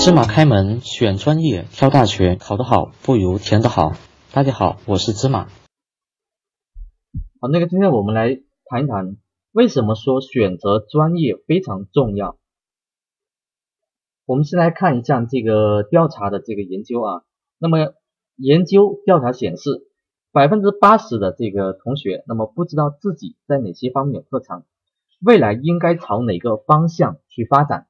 芝麻开门，选专业，挑大学，考得好不如填得好。大家好，我是芝麻。好，那个今天我们来谈一谈，为什么说选择专业非常重要。我们先来看一下这个调查的这个研究啊。那么研究调查显示，百分之八十的这个同学，那么不知道自己在哪些方面有特长，未来应该朝哪个方向去发展。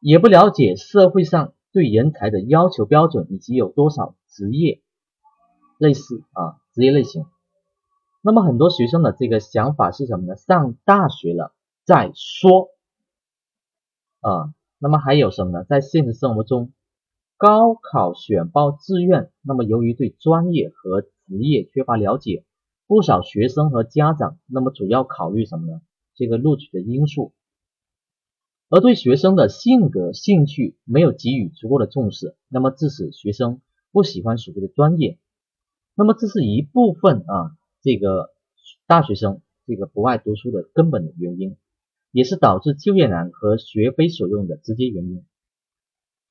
也不了解社会上对人才的要求标准以及有多少职业类似啊职业类型。那么很多学生的这个想法是什么呢？上大学了再说啊。那么还有什么呢？在现实生活中，高考选报志愿，那么由于对专业和职业缺乏了解，不少学生和家长那么主要考虑什么呢？这个录取的因素。而对学生的性格、兴趣没有给予足够的重视，那么致使学生不喜欢所谓的专业。那么这是一部分啊，这个大学生这个不爱读书的根本的原因，也是导致就业难和学非所用的直接原因。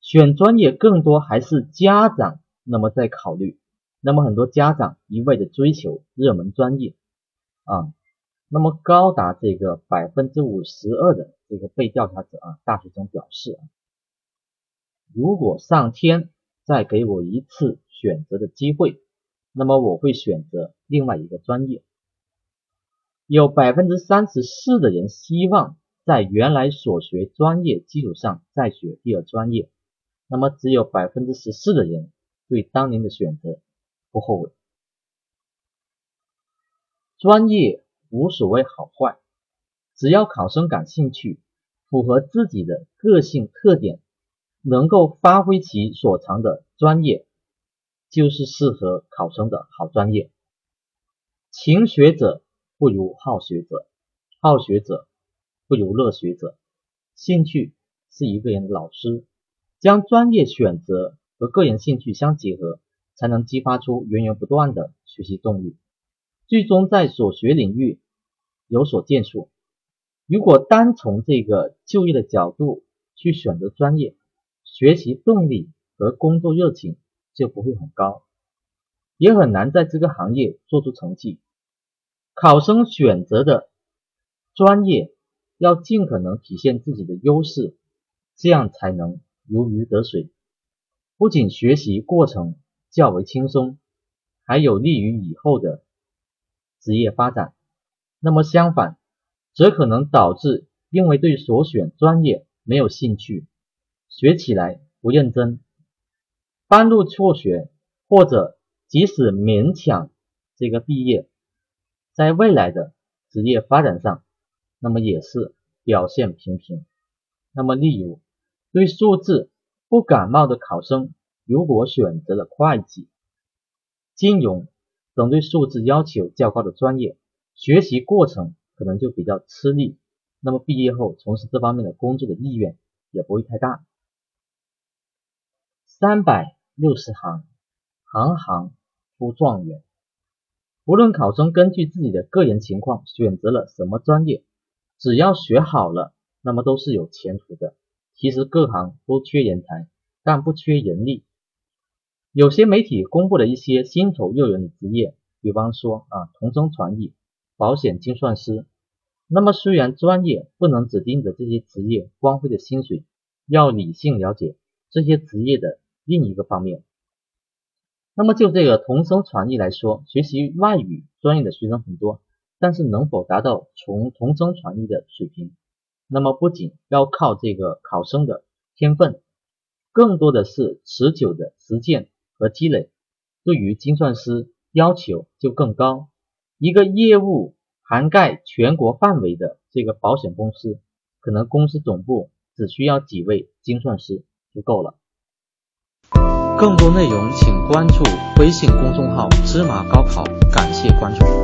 选专业更多还是家长那么在考虑，那么很多家长一味的追求热门专业啊。那么高达这个百分之五十二的这个被调查者啊，大学生表示啊，如果上天再给我一次选择的机会，那么我会选择另外一个专业。有百分之三十四的人希望在原来所学专业基础上再学第二专业，那么只有百分之十四的人对当年的选择不后悔。专业。无所谓好坏，只要考生感兴趣，符合自己的个性特点，能够发挥其所长的专业，就是适合考生的好专业。勤学者不如好学者，好学者不如乐学者。兴趣是一个人的老师，将专业选择和个人兴趣相结合，才能激发出源源不断的学习动力。最终在所学领域有所建树。如果单从这个就业的角度去选择专业，学习动力和工作热情就不会很高，也很难在这个行业做出成绩。考生选择的专业要尽可能体现自己的优势，这样才能如鱼得水。不仅学习过程较为轻松，还有利于以后的。职业发展，那么相反，则可能导致因为对所选专业没有兴趣，学起来不认真，半路辍学，或者即使勉强这个毕业，在未来的职业发展上，那么也是表现平平。那么例如，对数字不感冒的考生，如果选择了会计、金融。等对数字要求较高的专业，学习过程可能就比较吃力，那么毕业后从事这方面的工作的意愿也不会太大。三百六十行，行行出状元。无论考生根据自己的个人情况选择了什么专业，只要学好了，那么都是有前途的。其实各行都缺人才，但不缺人力。有些媒体公布了一些薪酬诱人的职业，比方说啊，同声传译、保险精算师。那么虽然专业不能只盯着这些职业光辉的薪水，要理性了解这些职业的另一个方面。那么就这个同声传译来说，学习外语专业的学生很多，但是能否达到从同声传译的水平，那么不仅要靠这个考生的天分，更多的是持久的实践。和积累，对于精算师要求就更高。一个业务涵盖全国范围的这个保险公司，可能公司总部只需要几位精算师就够了。更多内容请关注微信公众号“芝麻高考”，感谢关注。